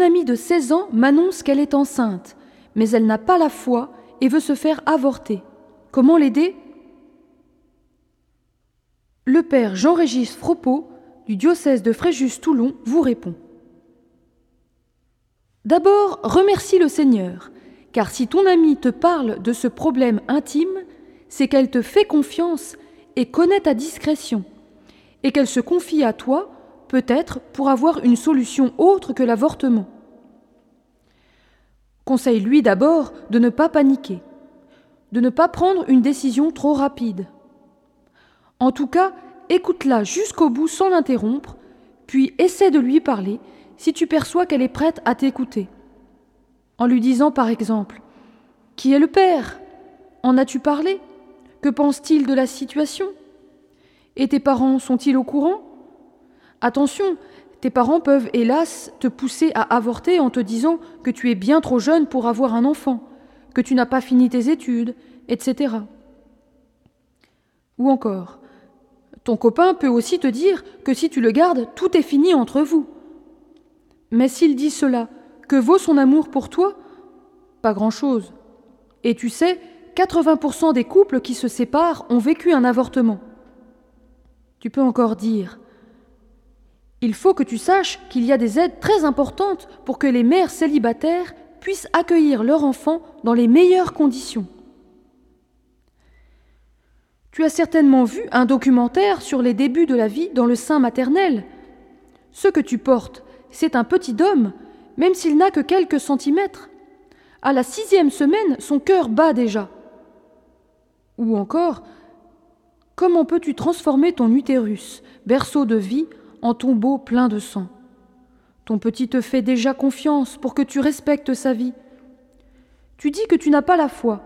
Amie de 16 ans m'annonce qu'elle est enceinte, mais elle n'a pas la foi et veut se faire avorter. Comment l'aider? Le père Jean-Régis Fropeau, du diocèse de Fréjus-Toulon, vous répond. D'abord, remercie le Seigneur, car si ton amie te parle de ce problème intime, c'est qu'elle te fait confiance et connaît ta discrétion, et qu'elle se confie à toi, peut-être pour avoir une solution autre que l'avortement. Conseille-lui d'abord de ne pas paniquer, de ne pas prendre une décision trop rapide. En tout cas, écoute-la jusqu'au bout sans l'interrompre, puis essaie de lui parler si tu perçois qu'elle est prête à t'écouter. En lui disant par exemple Qui est le père? En as-tu parlé? Que pense-t-il de la situation? Et tes parents sont-ils au courant? Attention, tes parents peuvent hélas te pousser à avorter en te disant que tu es bien trop jeune pour avoir un enfant, que tu n'as pas fini tes études, etc. Ou encore, ton copain peut aussi te dire que si tu le gardes, tout est fini entre vous. Mais s'il dit cela, que vaut son amour pour toi? Pas grand-chose. Et tu sais, 80% des couples qui se séparent ont vécu un avortement. Tu peux encore dire Il faut que tu saches qu'il y a des aides très importantes pour que les mères célibataires puissent accueillir leur enfant dans les meilleures conditions. Tu as certainement vu un documentaire sur les débuts de la vie dans le sein maternel. Ce que tu portes, c'est un petit homme, même s'il n'a que quelques centimètres. À la sixième semaine, son cœur bat déjà. Ou encore, comment peux-tu transformer ton utérus, berceau de vie, en tombeau plein de sang Ton petit te fait déjà confiance pour que tu respectes sa vie. Tu dis que tu n'as pas la foi,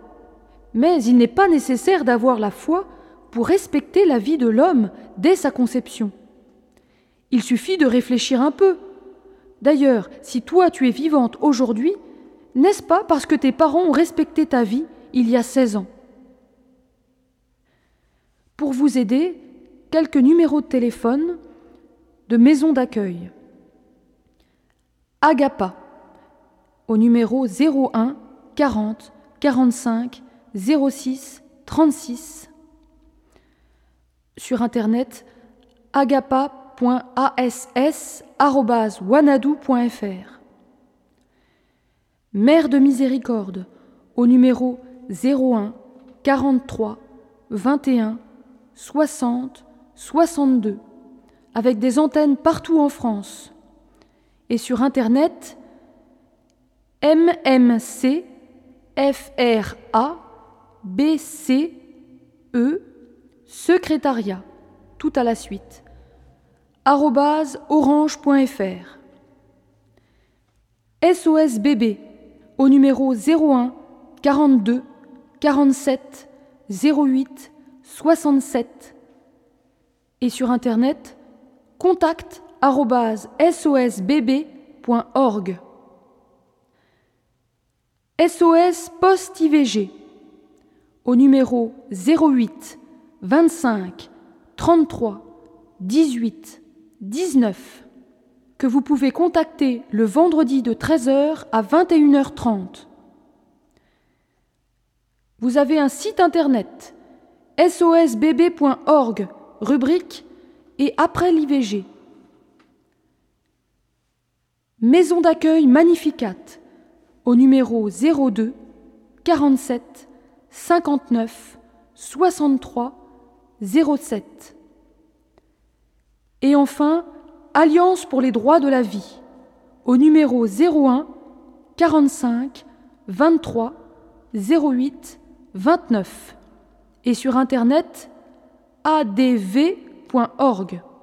mais il n'est pas nécessaire d'avoir la foi pour respecter la vie de l'homme dès sa conception. Il suffit de réfléchir un peu D'ailleurs, si toi tu es vivante aujourd'hui, n'est-ce pas parce que tes parents ont respecté ta vie il y a 16 ans? Pour vous aider, quelques numéros de téléphone de maison d'accueil. Agapa au numéro 01 40 45 06 36. Sur internet agapa wanadou.fr Mère de miséricorde au numéro 01 43 21 60 62 avec des antennes partout en France. Et sur internet MMC FRA BCE secrétariat. Tout à la suite. Orange.fr. SOS au numéro 01 42 47 08 67 et sur internet contact sosbb.org. SOS Post IVG au numéro 08 25 33 18 19 que vous pouvez contacter le vendredi de 13h à 21h30. Vous avez un site internet sosbb.org, rubrique et après l'IVG. Maison d'accueil Magnificat au numéro 02 47 59 63 07. Et enfin, Alliance pour les droits de la vie, au numéro 01 45 23 08 29 et sur internet adv.org.